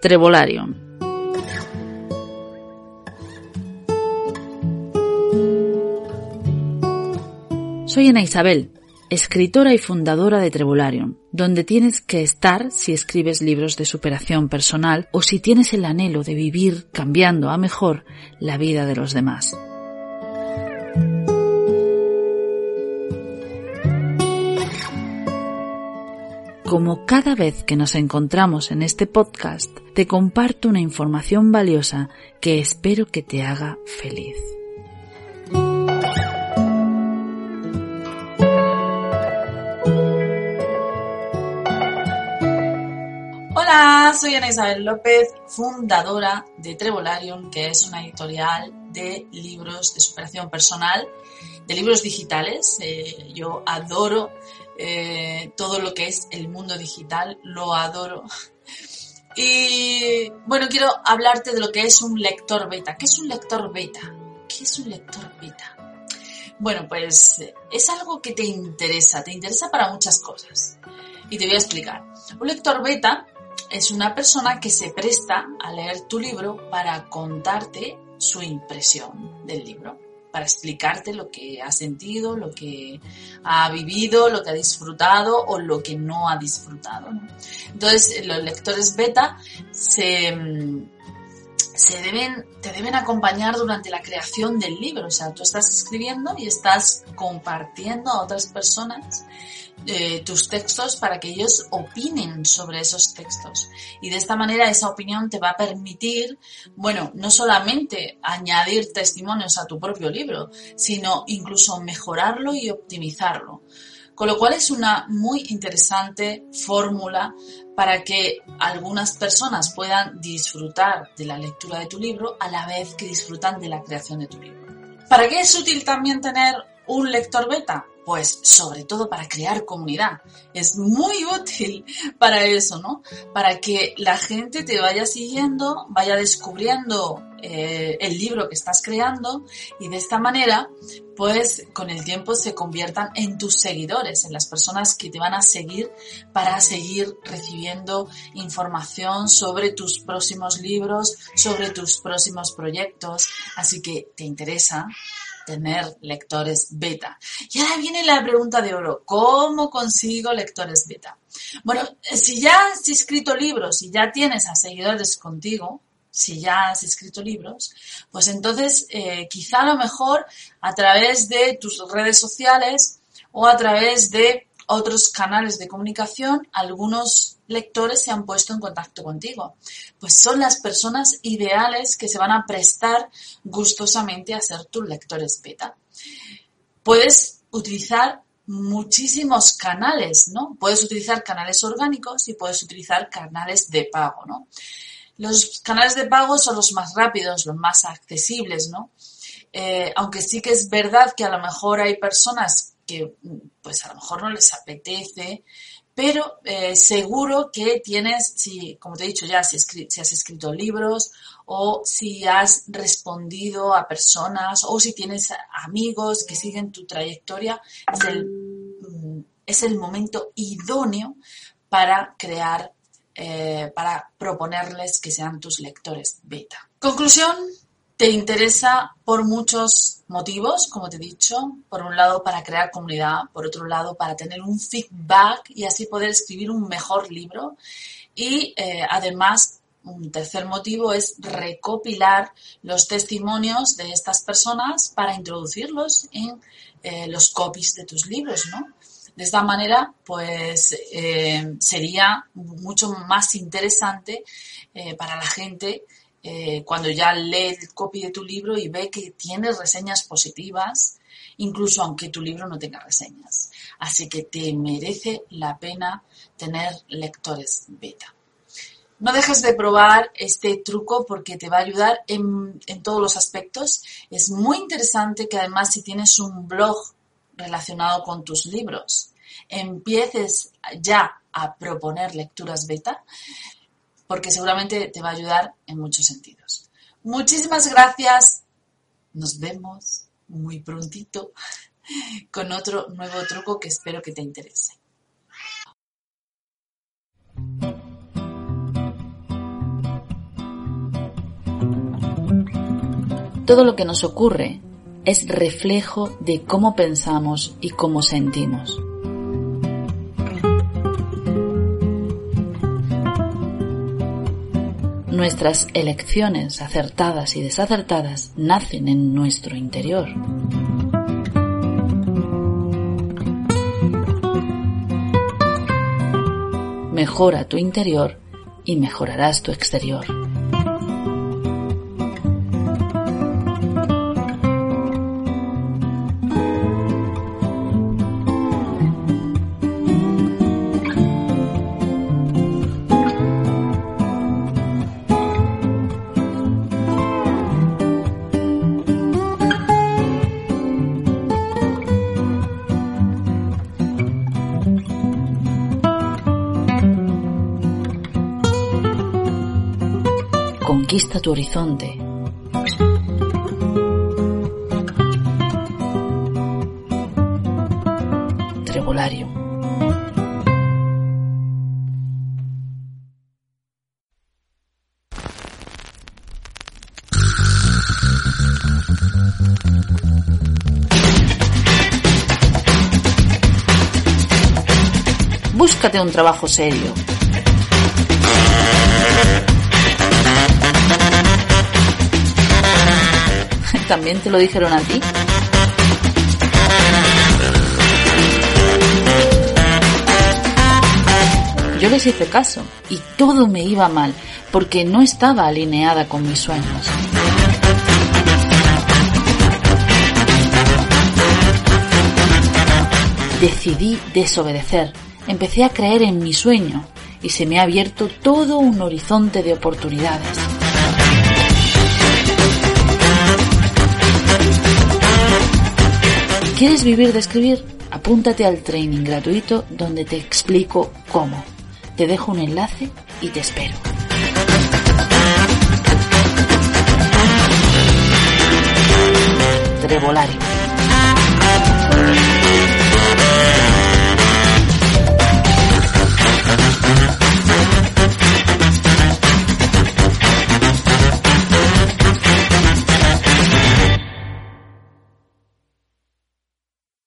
Trevolarium. Soy Ana Isabel, escritora y fundadora de Trevolarium, donde tienes que estar si escribes libros de superación personal o si tienes el anhelo de vivir cambiando a mejor la vida de los demás. Como cada vez que nos encontramos en este podcast, te comparto una información valiosa que espero que te haga feliz. Hola, soy Ana Isabel López, fundadora de Trevolarium, que es una editorial de libros de superación personal, de libros digitales. Eh, yo adoro eh, todo lo que es el mundo digital, lo adoro. Y bueno, quiero hablarte de lo que es un lector beta. ¿Qué es un lector beta? ¿Qué es un lector beta? Bueno, pues es algo que te interesa, te interesa para muchas cosas. Y te voy a explicar. Un lector beta es una persona que se presta a leer tu libro para contarte su impresión del libro, para explicarte lo que ha sentido, lo que ha vivido, lo que ha disfrutado o lo que no ha disfrutado. Entonces, los lectores beta se, se deben, te deben acompañar durante la creación del libro. O sea, tú estás escribiendo y estás compartiendo a otras personas eh, tus textos para que ellos opinen sobre esos textos. Y de esta manera esa opinión te va a permitir, bueno, no solamente añadir testimonios a tu propio libro, sino incluso mejorarlo y optimizarlo. Con lo cual es una muy interesante fórmula para que algunas personas puedan disfrutar de la lectura de tu libro a la vez que disfrutan de la creación de tu libro. ¿Para qué es útil también tener un lector beta? Pues sobre todo para crear comunidad. Es muy útil para eso, ¿no? Para que la gente te vaya siguiendo, vaya descubriendo eh, el libro que estás creando y de esta manera, pues con el tiempo se conviertan en tus seguidores, en las personas que te van a seguir para seguir recibiendo información sobre tus próximos libros, sobre tus próximos proyectos. Así que te interesa tener lectores beta. Y ahora viene la pregunta de oro, ¿cómo consigo lectores beta? Bueno, si ya has escrito libros, y ya tienes a seguidores contigo, si ya has escrito libros, pues entonces eh, quizá a lo mejor a través de tus redes sociales o a través de otros canales de comunicación, algunos lectores se han puesto en contacto contigo. Pues son las personas ideales que se van a prestar gustosamente a ser tus lectores beta. Puedes utilizar muchísimos canales, ¿no? Puedes utilizar canales orgánicos y puedes utilizar canales de pago, ¿no? Los canales de pago son los más rápidos, los más accesibles, ¿no? Eh, aunque sí que es verdad que a lo mejor hay personas que pues a lo mejor no les apetece pero eh, seguro que tienes, si, como te he dicho ya, si, has escrito libros o si has respondido a personas o si tienes amigos que siguen tu trayectoria, es el, mm, es el momento idóneo para crear, eh, para proponerles que sean tus lectores beta. Conclusión, te interesa por muchos motivos, como te he dicho. Por un lado, para crear comunidad, por otro lado, para tener un feedback y así poder escribir un mejor libro. Y eh, además, un tercer motivo es recopilar los testimonios de estas personas para introducirlos en eh, los copies de tus libros, ¿no? De esta manera, pues eh, sería mucho más interesante para la gente eh, cuando ya lee el copy de tu libro y ve que tienes reseñas positivas, incluso aunque tu libro no tenga reseñas. Así que te merece la pena tener lectores beta. No dejes de probar este truco porque te va a ayudar en, en todos los aspectos. Es muy interesante que además si tienes un blog relacionado con tus libros, empieces ya a proponer lecturas beta porque seguramente te va a ayudar en muchos sentidos. Muchísimas gracias. Nos vemos muy prontito con otro nuevo truco que espero que te interese. Todo lo que nos ocurre es reflejo de cómo pensamos y cómo sentimos. Nuestras elecciones acertadas y desacertadas nacen en nuestro interior. Mejora tu interior y mejorarás tu exterior. Conquista tu horizonte. Trebolario. Búscate un trabajo serio. ¿También te lo dijeron a ti? Yo les hice caso y todo me iba mal porque no estaba alineada con mis sueños. Decidí desobedecer, empecé a creer en mi sueño y se me ha abierto todo un horizonte de oportunidades. ¿Quieres vivir de escribir? Apúntate al training gratuito donde te explico cómo. Te dejo un enlace y te espero. Trevolario.